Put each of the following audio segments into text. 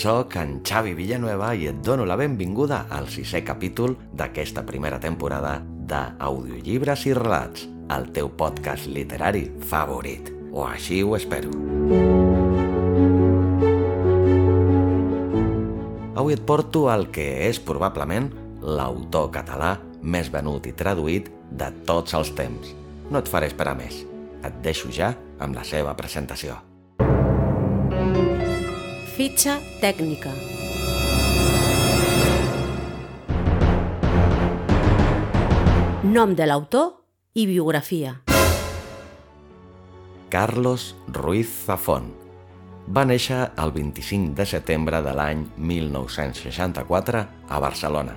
Sóc en Xavi Villanueva i et dono la benvinguda al sisè capítol d'aquesta primera temporada d'Audiollibres i Relats, el teu podcast literari favorit, o així ho espero. Avui et porto el que és probablement l'autor català més venut i traduït de tots els temps. No et faré esperar més. Et deixo ja amb la seva presentació. Fitxa tècnica. Nom de l'autor i biografia. Carlos Ruiz Zafón. Va néixer el 25 de setembre de l'any 1964 a Barcelona.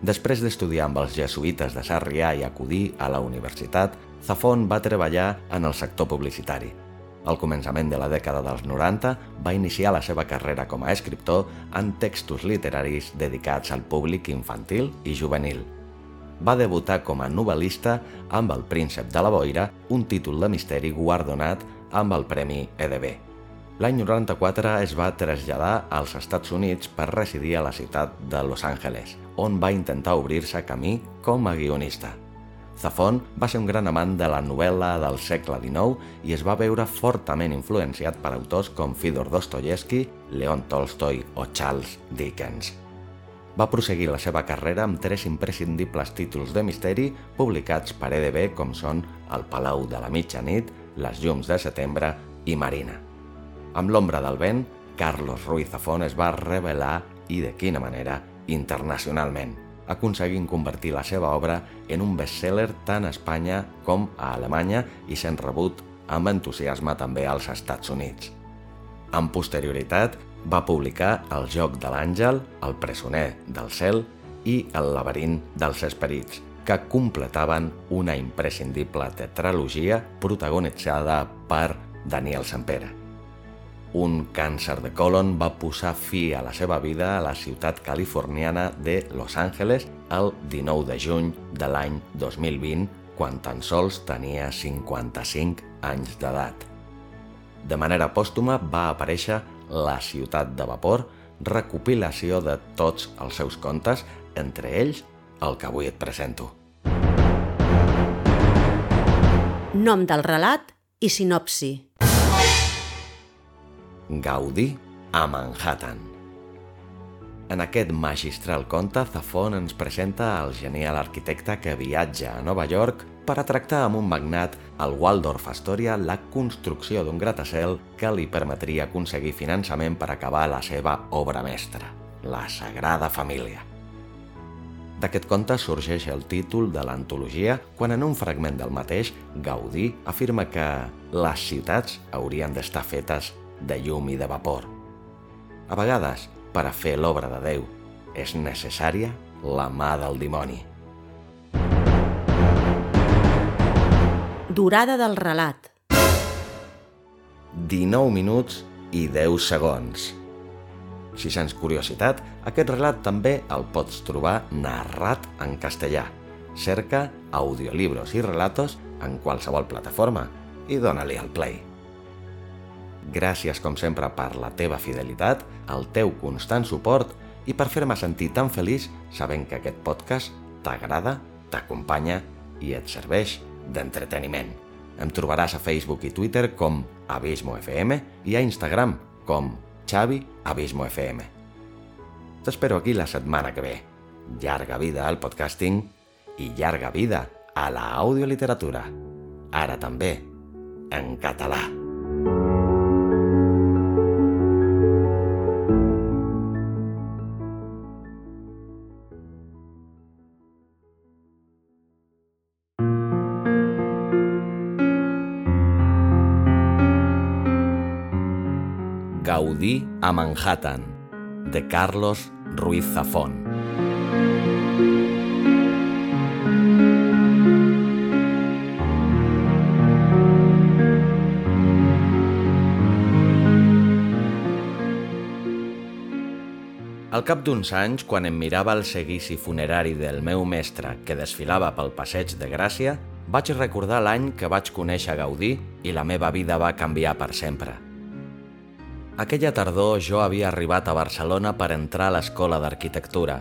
Després d'estudiar amb els jesuïtes de Sarrià i acudir a la universitat, Zafón va treballar en el sector publicitari. Al començament de la dècada dels 90 va iniciar la seva carrera com a escriptor en textos literaris dedicats al públic infantil i juvenil. Va debutar com a novel·lista amb El príncep de la boira, un títol de misteri guardonat amb el Premi EDB. L'any 94 es va traslladar als Estats Units per residir a la ciutat de Los Angeles, on va intentar obrir-se camí com a guionista. Zafón va ser un gran amant de la novel·la del segle XIX i es va veure fortament influenciat per autors com Fyodor Dostoyevsky, Leon Tolstoy o Charles Dickens. Va proseguir la seva carrera amb tres imprescindibles títols de misteri publicats per EDB com són El Palau de la Mitjanit, Les llums de setembre i Marina. Amb l'ombra del vent, Carlos Ruiz Zafón es va revelar, i de quina manera, internacionalment aconseguint convertir la seva obra en un bestseller tant a Espanya com a Alemanya i sent rebut amb entusiasme també als Estats Units. Amb posterioritat, va publicar El joc de l'àngel, El presoner del cel i El laberint dels esperits, que completaven una imprescindible tetralogia protagonitzada per Daniel Sempere. Un càncer de colon va posar fi a la seva vida a la ciutat californiana de Los Angeles el 19 de juny de l'any 2020, quan tan sols tenia 55 anys d'edat. De manera pòstuma va aparèixer La ciutat de vapor, recopilació de tots els seus contes, entre ells el que avui et presento. Nom del relat i sinopsi. Gaudí a Manhattan. En aquest magistral conte, Zafón ens presenta el genial arquitecte que viatja a Nova York per a tractar amb un magnat al Waldorf Astoria la construcció d'un gratacel que li permetria aconseguir finançament per acabar la seva obra mestra, la Sagrada Família. D'aquest conte sorgeix el títol de l'antologia quan en un fragment del mateix Gaudí afirma que les ciutats haurien d'estar fetes de llum i de vapor. A vegades, per a fer l'obra de Déu, és necessària la mà del dimoni. Durada del relat. 19 minuts i 10 segons. Si sents curiositat, aquest relat també el pots trobar narrat en castellà. Cerca audiolibros i relatos en qualsevol plataforma i dóna-li al play. Gràcies, com sempre, per la teva fidelitat, el teu constant suport i per fer-me sentir tan feliç sabent que aquest podcast t'agrada, t'acompanya i et serveix d'entreteniment. Em trobaràs a Facebook i Twitter com Abismo FM i a Instagram com Xavi Abismo FM. T'espero aquí la setmana que ve. Llarga vida al podcasting i llarga vida a la audioliteratura. Ara també en català. Gaudí a Manhattan, de Carlos Ruiz Zafón. Al cap d'uns anys, quan em mirava el seguici funerari del meu mestre que desfilava pel passeig de Gràcia, vaig recordar l'any que vaig conèixer Gaudí i la meva vida va canviar per sempre. Aquella tardor jo havia arribat a Barcelona per entrar a l'escola d'arquitectura.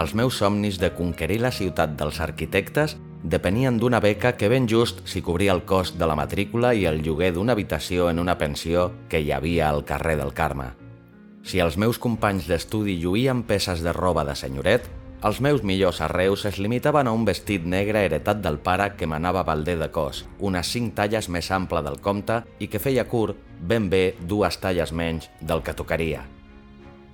Els meus somnis de conquerir la ciutat dels arquitectes depenien d'una beca que ben just s'hi cobria el cost de la matrícula i el lloguer d'una habitació en una pensió que hi havia al carrer del Carme. Si els meus companys d'estudi lluïen peces de roba de senyoret, els meus millors arreus es limitaven a un vestit negre heretat del pare que m'anava balder de cos, unes cinc talles més ample del compte i que feia curt ben bé dues talles menys del que tocaria.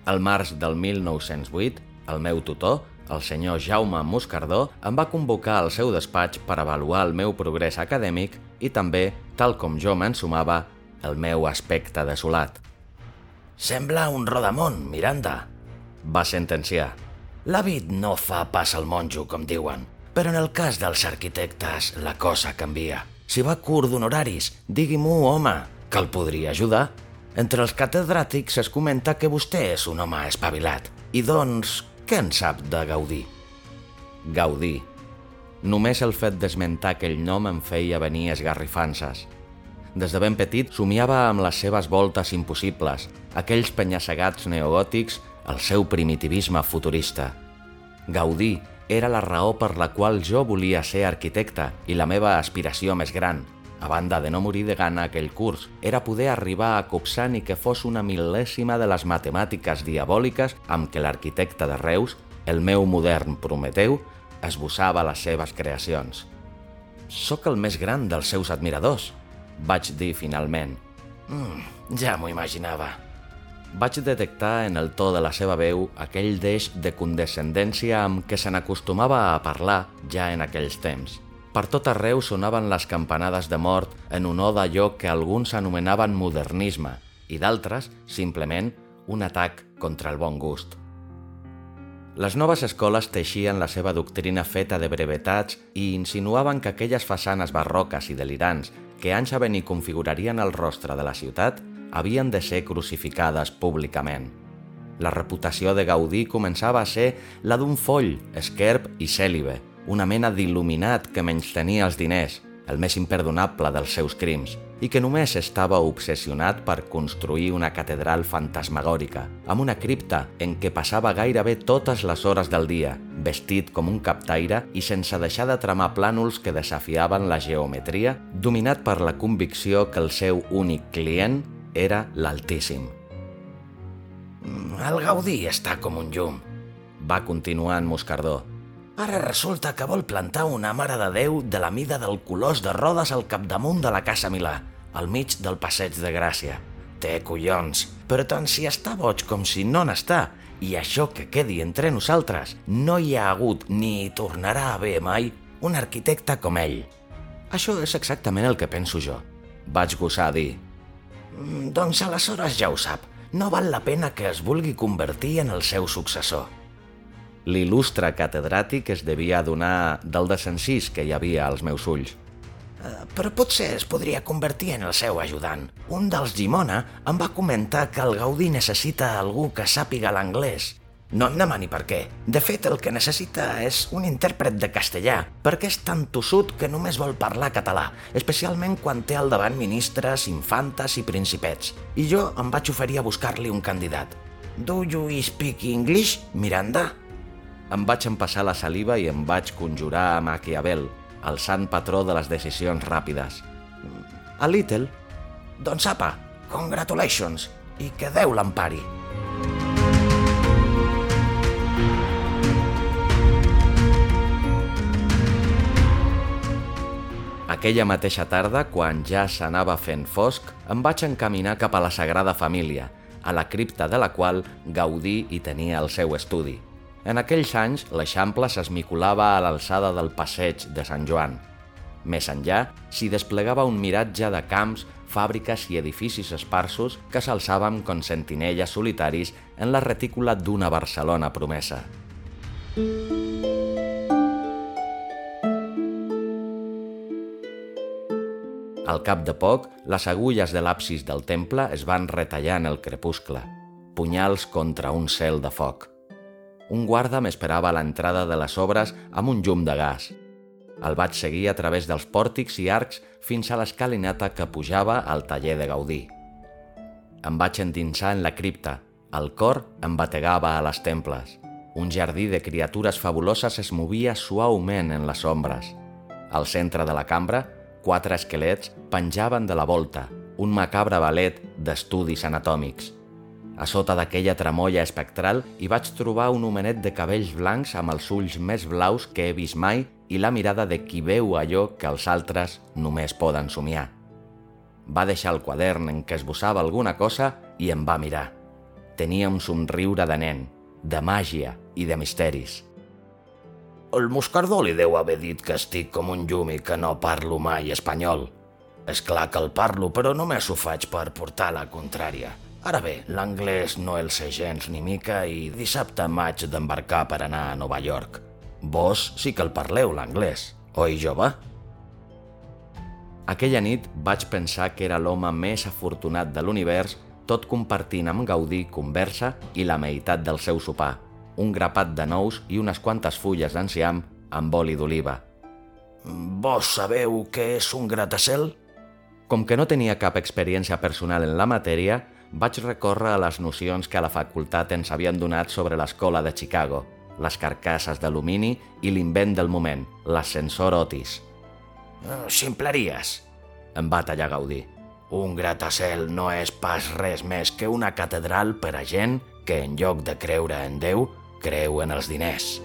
Al març del 1908, el meu tutor, el senyor Jaume Moscardó, em va convocar al seu despatx per avaluar el meu progrés acadèmic i també, tal com jo m'ensumava, el meu aspecte desolat. Sembla un rodamont, Miranda, va sentenciar. L'hàbit no fa pas al monjo, com diuen, però en el cas dels arquitectes la cosa canvia. Si va curt d'honoraris, digui-m'ho, home, que el podria ajudar. Entre els catedràtics es comenta que vostè és un home espavilat. I doncs, què en sap de Gaudí? Gaudí. Només el fet d'esmentar aquell nom em feia venir esgarrifances. Des de ben petit somiava amb les seves voltes impossibles, aquells penyassegats neogòtics, el seu primitivisme futurista. Gaudí era la raó per la qual jo volia ser arquitecte i la meva aspiració més gran, a banda de no morir de gana aquell curs, era poder arribar a copsar ni que fos una mil·lèsima de les matemàtiques diabòliques amb què l'arquitecte de Reus, el meu modern Prometeu, esbossava les seves creacions. Soc el més gran dels seus admiradors, vaig dir finalment. Mm, ja m'ho imaginava. Vaig detectar en el to de la seva veu aquell deix de condescendència amb què se n'acostumava a parlar ja en aquells temps. Per tot arreu sonaven les campanades de mort en honor d'allò que alguns anomenaven modernisme i d'altres, simplement, un atac contra el bon gust. Les noves escoles teixien la seva doctrina feta de brevetats i insinuaven que aquelles façanes barroques i delirants que anys a venir configurarien el rostre de la ciutat havien de ser crucificades públicament. La reputació de Gaudí començava a ser la d'un foll, esquerp i cèlibe, una mena d'il·luminat que menys tenia els diners, el més imperdonable dels seus crims, i que només estava obsessionat per construir una catedral fantasmagòrica, amb una cripta en què passava gairebé totes les hores del dia, vestit com un captaire i sense deixar de tramar plànols que desafiaven la geometria, dominat per la convicció que el seu únic client era l'Altíssim. El Gaudí està com un llum, va continuar en Moscardó. Ara resulta que vol plantar una mare de Déu de la mida del colós de rodes al capdamunt de la Casa Milà, al mig del passeig de Gràcia. Té collons, però tant si està boig com si no n'està, i això que quedi entre nosaltres, no hi ha hagut ni hi tornarà a haver mai un arquitecte com ell. Això és exactament el que penso jo. Vaig gosar dir. Mm, doncs aleshores ja ho sap. No val la pena que es vulgui convertir en el seu successor. L'il·lustre catedràtic es devia adonar del desencís que hi havia als meus ulls. Uh, però potser es podria convertir en el seu ajudant. Un dels Gimona em va comentar que el Gaudí necessita algú que sàpiga l'anglès. No em demani per què. De fet, el que necessita és un intèrpret de castellà, perquè és tan tossut que només vol parlar català, especialment quan té al davant ministres, infantes i principets. I jo em vaig oferir a buscar-li un candidat. Do you speak English, Miranda? Em vaig empassar la saliva i em vaig conjurar a Maquiavel, el sant patró de les decisions ràpides. A Little? Doncs apa, congratulations, i que Déu l'empari. Aquella mateixa tarda, quan ja s'anava fent fosc, em vaig encaminar cap a la Sagrada Família, a la cripta de la qual Gaudí hi tenia el seu estudi. En aquells anys, l'Eixample s'esmicolava a l'alçada del passeig de Sant Joan. Més enllà, s'hi desplegava un miratge de camps, fàbriques i edificis esparsos que s'alçàvem com sentinelles solitaris en la retícula d'una Barcelona promesa. Al cap de poc, les agulles de l'absis del temple es van retallar en el crepuscle, punyals contra un cel de foc. Un guarda m'esperava a l'entrada de les obres amb un llum de gas. El vaig seguir a través dels pòrtics i arcs fins a l'escalinata que pujava al taller de Gaudí. Em vaig endinsar en la cripta. El cor em bategava a les temples. Un jardí de criatures fabuloses es movia suaument en les ombres. Al centre de la cambra, quatre esquelets penjaven de la volta, un macabre ballet d'estudis anatòmics. A sota d'aquella tramolla espectral hi vaig trobar un homenet de cabells blancs amb els ulls més blaus que he vist mai i la mirada de qui veu allò que els altres només poden somiar. Va deixar el quadern en què esbossava alguna cosa i em va mirar. Tenia un somriure de nen, de màgia i de misteris. El moscardó li deu haver dit que estic com un llum i que no parlo mai espanyol. És clar que el parlo, però només ho faig per portar la contrària. Ara bé, l'anglès no el sé gens ni mica i dissabte m'haig d'embarcar per anar a Nova York. Vos sí que el parleu, l'anglès, oi, jove? Aquella nit vaig pensar que era l'home més afortunat de l'univers, tot compartint amb Gaudí conversa i la meitat del seu sopar, un grapat de nous i unes quantes fulles d'enciam amb oli d'oliva. Vos sabeu què és un gratacel? Com que no tenia cap experiència personal en la matèria, vaig recórrer a les nocions que a la facultat ens havien donat sobre l'escola de Chicago, les carcasses d'alumini i l'invent del moment, l'ascensor Otis. Oh, ximpleries, em va tallar Gaudí. Un gratacel no és pas res més que una catedral per a gent que en lloc de creure en Déu, creu en els diners.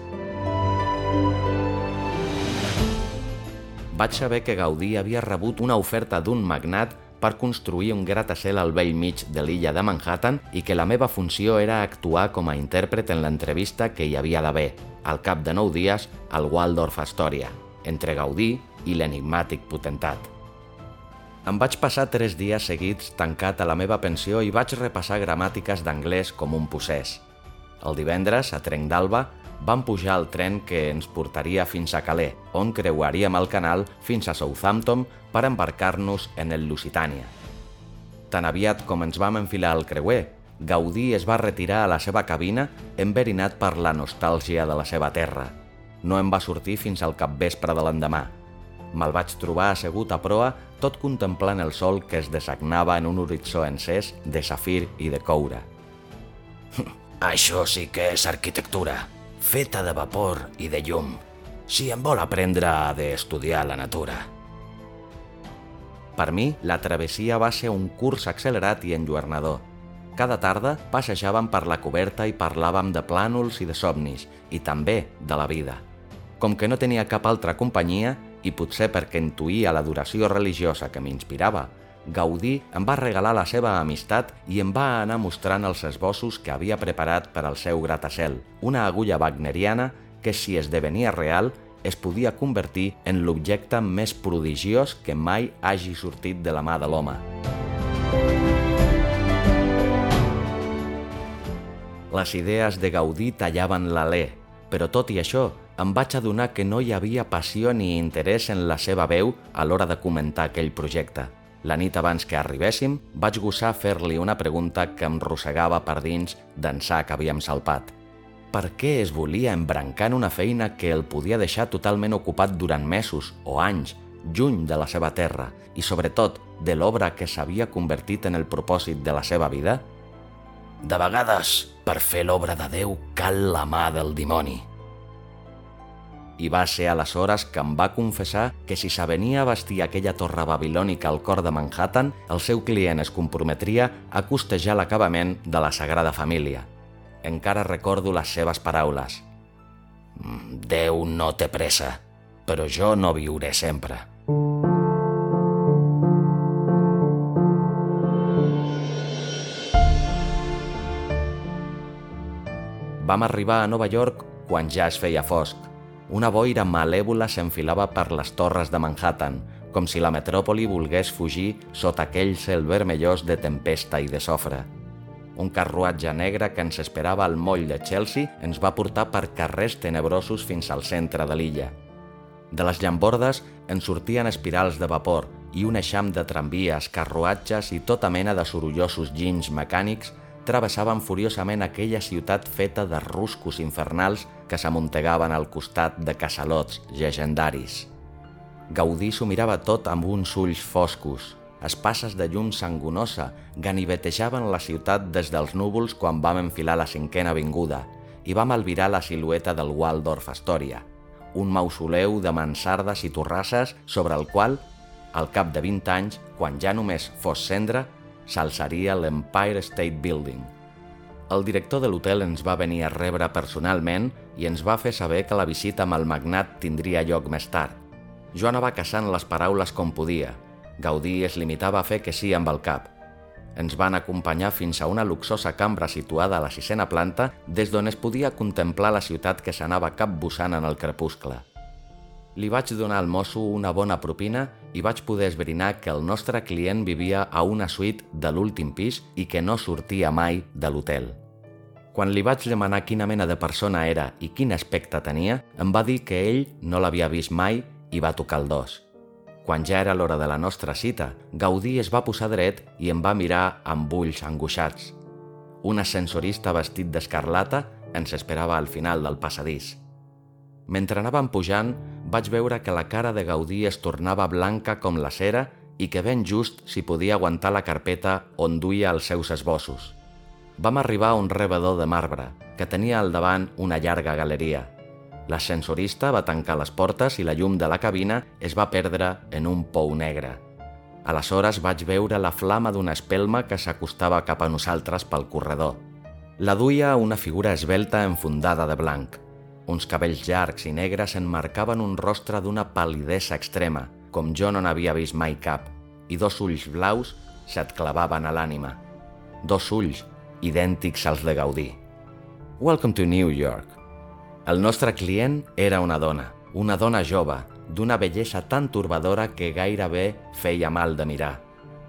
Vaig saber que Gaudí havia rebut una oferta d'un magnat per construir un gratacel al vell mig de l'illa de Manhattan i que la meva funció era actuar com a intèrpret en l'entrevista que hi havia d'haver, al cap de nou dies, al Waldorf Astoria, entre Gaudí i l'enigmàtic potentat. Em vaig passar tres dies seguits tancat a la meva pensió i vaig repassar gramàtiques d'anglès com un possès. El divendres, a Trenc d'Alba, vam pujar al tren que ens portaria fins a Calais, on creuaríem el canal fins a Southampton per embarcar-nos en el Lusitània. Tan aviat com ens vam enfilar al creuer, Gaudí es va retirar a la seva cabina enverinat per la nostàlgia de la seva terra. No em va sortir fins al capvespre de l'endemà. Me'l vaig trobar assegut a proa tot contemplant el sol que es desagnava en un horitzó encès de safir i de coure. Això sí que és arquitectura, feta de vapor i de llum. Si em vol aprendre, ha d'estudiar la natura. Per mi, la travessia va ser un curs accelerat i enlluernador. Cada tarda passejàvem per la coberta i parlàvem de plànols i de somnis, i també de la vida. Com que no tenia cap altra companyia, i potser perquè intuïa l'adoració religiosa que m'inspirava, Gaudí em va regalar la seva amistat i em va anar mostrant els esbossos que havia preparat per al seu gratacel, una agulla wagneriana que, si esdevenia real, es podia convertir en l'objecte més prodigiós que mai hagi sortit de la mà de l'home. Les idees de Gaudí tallaven l'alè, però tot i això em vaig adonar que no hi havia passió ni interès en la seva veu a l'hora de comentar aquell projecte. La nit abans que arribéssim, vaig gosar fer-li una pregunta que em rossegava per dins d'ençà que havíem salpat. Per què es volia embrancar en una feina que el podia deixar totalment ocupat durant mesos o anys, lluny de la seva terra i, sobretot, de l'obra que s'havia convertit en el propòsit de la seva vida? De vegades, per fer l'obra de Déu cal la mà del dimoni i va ser aleshores que em va confessar que si s'avenia a vestir aquella torre babilònica al cor de Manhattan, el seu client es comprometria a costejar l'acabament de la Sagrada Família. Encara recordo les seves paraules. Mm, Déu no té pressa, però jo no viuré sempre. Vam arribar a Nova York quan ja es feia fosc una boira malèvola s'enfilava per les torres de Manhattan, com si la metròpoli volgués fugir sota aquell cel vermellós de tempesta i de sofre. Un carruatge negre que ens esperava al moll de Chelsea ens va portar per carrers tenebrosos fins al centre de l'illa. De les llambordes en sortien espirals de vapor i un eixam de tramvies, carruatges i tota mena de sorollosos ginys mecànics travessaven furiosament aquella ciutat feta de ruscos infernals que s'amuntegaven al costat de casalots llegendaris. Gaudí s'ho mirava tot amb uns ulls foscos. Espasses de llum sangonosa ganivetejaven la ciutat des dels núvols quan vam enfilar la cinquena avinguda i vam albirar la silueta del Waldorf Astoria, un mausoleu de mansardes i torrasses sobre el qual, al cap de 20 anys, quan ja només fos cendra, s'alçaria l'Empire State Building. El director de l'hotel ens va venir a rebre personalment i ens va fer saber que la visita amb el magnat tindria lloc més tard. Jo anava caçant les paraules com podia. Gaudí es limitava a fer que sí amb el cap. Ens van acompanyar fins a una luxosa cambra situada a la sisena planta des d'on es podia contemplar la ciutat que s'anava capbussant en el crepuscle. Li vaig donar al mosso una bona propina i vaig poder esbrinar que el nostre client vivia a una suite de l'últim pis i que no sortia mai de l'hotel. Quan li vaig demanar quina mena de persona era i quin aspecte tenia, em va dir que ell no l'havia vist mai i va tocar el dos. Quan ja era l'hora de la nostra cita, Gaudí es va posar dret i em va mirar amb ulls angoixats. Un ascensorista vestit d'escarlata ens esperava al final del passadís. Mentre anàvem pujant, vaig veure que la cara de Gaudí es tornava blanca com la cera i que ben just s'hi podia aguantar la carpeta on duia els seus esbossos. Vam arribar a un rebedor de marbre, que tenia al davant una llarga galeria. L'ascensorista va tancar les portes i la llum de la cabina es va perdre en un pou negre. Aleshores vaig veure la flama d'una espelma que s'acostava cap a nosaltres pel corredor. La duia una figura esbelta enfundada de blanc. Uns cabells llargs i negres enmarcaven un rostre d'una pal·lidesa extrema, com jo no n'havia vist mai cap, i dos ulls blaus se't clavaven a l'ànima. Dos ulls idèntics als de Gaudí. Welcome to New York. El nostre client era una dona, una dona jove, d'una bellesa tan turbadora que gairebé feia mal de mirar.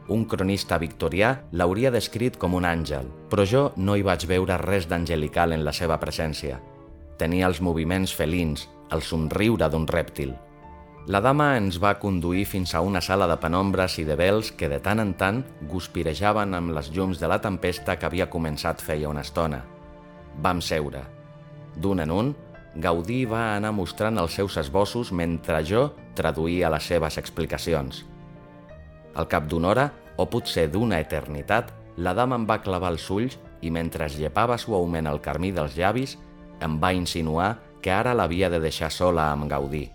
Un cronista victorià l'hauria descrit com un àngel, però jo no hi vaig veure res d'angelical en la seva presència – Tenia els moviments felins, el somriure d'un rèptil. La dama ens va conduir fins a una sala de penombres i de vels que de tant en tant guspirejaven amb les llums de la tempesta que havia començat feia una estona. Vam seure. D'un en un, Gaudí va anar mostrant els seus esbossos mentre jo traduïa les seves explicacions. Al cap d'una hora, o potser d'una eternitat, la dama em va clavar els ulls i mentre es llepava suaument el carmí dels llavis, em va insinuar que ara l'havia de deixar sola amb Gaudí.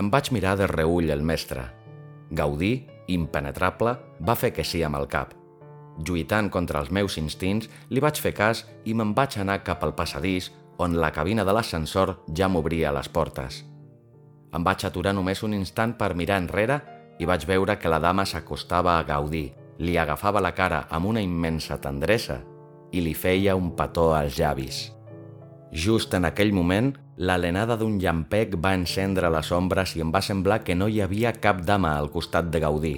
Em vaig mirar de reull el mestre. Gaudí, impenetrable, va fer que sí amb el cap. Lluitant contra els meus instints, li vaig fer cas i me'n vaig anar cap al passadís on la cabina de l'ascensor ja m'obria les portes. Em vaig aturar només un instant per mirar enrere i vaig veure que la dama s'acostava a Gaudí, li agafava la cara amb una immensa tendresa i li feia un petó als llavis. Just en aquell moment, l'alenada d'un llampec va encendre les ombres i em va semblar que no hi havia cap dama al costat de Gaudí,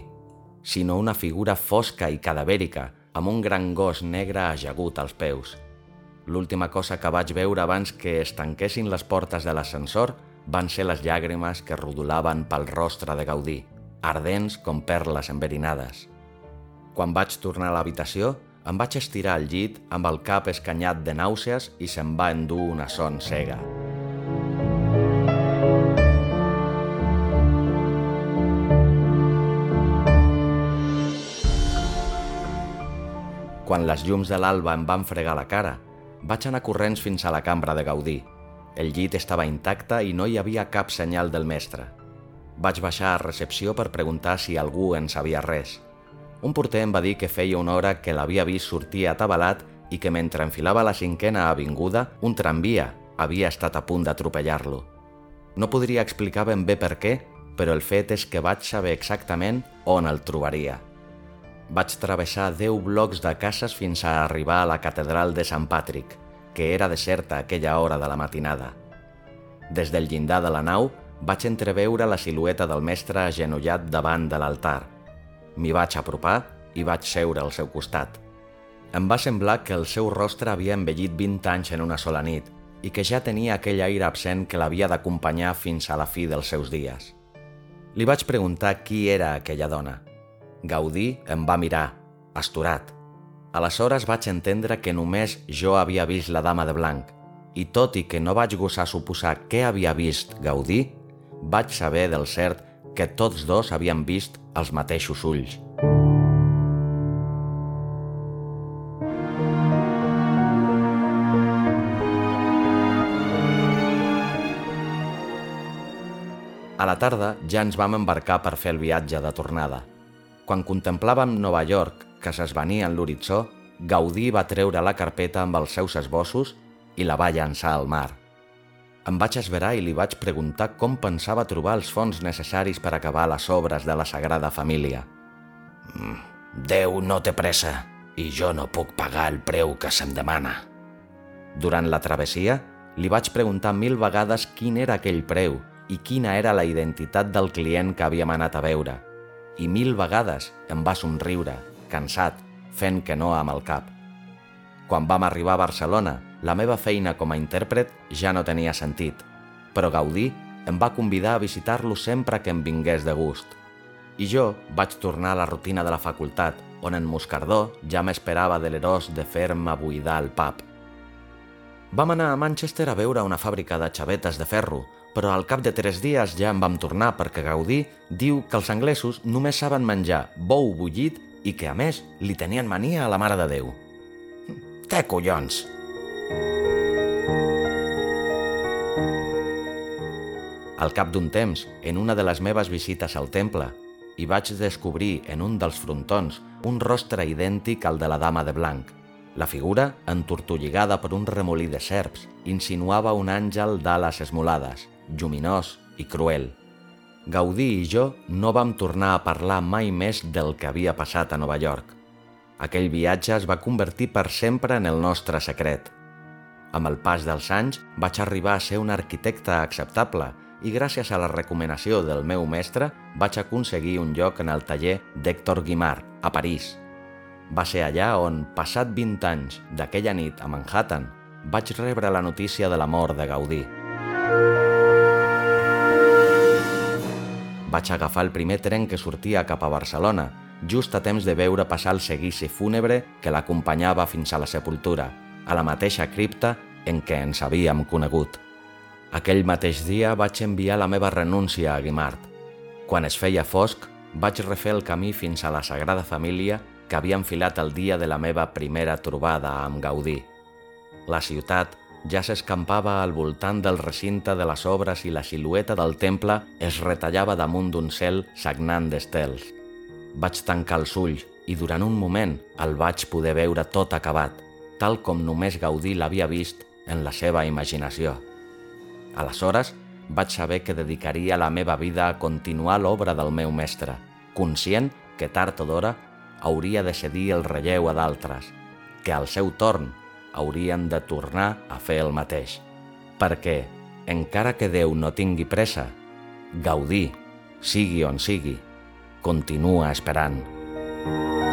sinó una figura fosca i cadavèrica, amb un gran gos negre ajagut als peus. L'última cosa que vaig veure abans que es tanquessin les portes de l'ascensor van ser les llàgrimes que rodolaven pel rostre de Gaudí, ardents com perles enverinades. Quan vaig tornar a l'habitació, em vaig estirar al llit amb el cap escanyat de nàusees i se'm va endur una son cega. Quan les llums de l'alba em van fregar la cara, vaig anar corrents fins a la cambra de Gaudí. El llit estava intacte i no hi havia cap senyal del mestre. Vaig baixar a recepció per preguntar si algú en sabia res – un porter em va dir que feia una hora que l'havia vist sortir atabalat i que mentre enfilava la cinquena avinguda, un tramvia havia estat a punt d'atropellar-lo. No podria explicar ben bé per què, però el fet és que vaig saber exactament on el trobaria. Vaig travessar 10 blocs de cases fins a arribar a la catedral de Sant Patrick, que era deserta aquella hora de la matinada. Des del llindar de la nau vaig entreveure la silueta del mestre agenollat davant de l'altar. M'hi vaig apropar i vaig seure al seu costat. Em va semblar que el seu rostre havia envellit 20 anys en una sola nit i que ja tenia aquell aire absent que l'havia d'acompanyar fins a la fi dels seus dies. Li vaig preguntar qui era aquella dona. Gaudí em va mirar, asturat. Aleshores vaig entendre que només jo havia vist la dama de blanc, i tot i que no vaig gosar suposar què havia vist Gaudí, vaig saber del cert que tots dos havien vist els mateixos ulls. A la tarda ja ens vam embarcar per fer el viatge de tornada. Quan contemplàvem Nova York, que s'esvenia en l'horitzó, Gaudí va treure la carpeta amb els seus esbossos i la va llançar al mar. Em vaig esverar i li vaig preguntar com pensava trobar els fons necessaris per acabar les obres de la Sagrada Família. Mm, Déu no té pressa i jo no puc pagar el preu que se'm demana. Durant la travessia, li vaig preguntar mil vegades quin era aquell preu i quina era la identitat del client que havíem anat a veure. I mil vegades em va somriure, cansat, fent que no amb el cap. Quan vam arribar a Barcelona, la meva feina com a intèrpret ja no tenia sentit, però Gaudí em va convidar a visitar-lo sempre que em vingués de gust. I jo vaig tornar a la rutina de la facultat, on en Moscardó ja m'esperava delerós de fer-me buidar el pap. Vam anar a Manchester a veure una fàbrica de xavetes de ferro, però al cap de tres dies ja en vam tornar perquè Gaudí diu que els anglesos només saben menjar bou bullit i que, a més, li tenien mania a la Mare de Déu. Té collons! Al cap d'un temps, en una de les meves visites al temple, hi vaig descobrir en un dels frontons un rostre idèntic al de la dama de blanc. La figura, entortolligada per un remolí de serps, insinuava un àngel d'ales esmolades, lluminós i cruel. Gaudí i jo no vam tornar a parlar mai més del que havia passat a Nova York. Aquell viatge es va convertir per sempre en el nostre secret. Amb el pas dels anys vaig arribar a ser un arquitecte acceptable i gràcies a la recomanació del meu mestre vaig aconseguir un lloc en el taller d'Héctor Guimard, a París. Va ser allà on, passat 20 anys d'aquella nit a Manhattan, vaig rebre la notícia de la mort de Gaudí. Vaig agafar el primer tren que sortia cap a Barcelona, just a temps de veure passar el seguici fúnebre que l'acompanyava fins a la sepultura, a la mateixa cripta en què ens havíem conegut. Aquell mateix dia vaig enviar la meva renúncia a Guimard. Quan es feia fosc, vaig refer el camí fins a la Sagrada Família que havia enfilat el dia de la meva primera trobada amb Gaudí. La ciutat ja s'escampava al voltant del recinte de les obres i la silueta del temple es retallava damunt d'un cel sagnant d'estels. Vaig tancar els ulls i durant un moment el vaig poder veure tot acabat, tal com només Gaudí l'havia vist en la seva imaginació. Aleshores, vaig saber que dedicaria la meva vida a continuar l'obra del meu mestre, conscient que tard o d'hora hauria de cedir el relleu a d'altres, que al seu torn haurien de tornar a fer el mateix. Perquè, encara que Déu no tingui pressa, Gaudí, sigui on sigui, continua esperant. thank you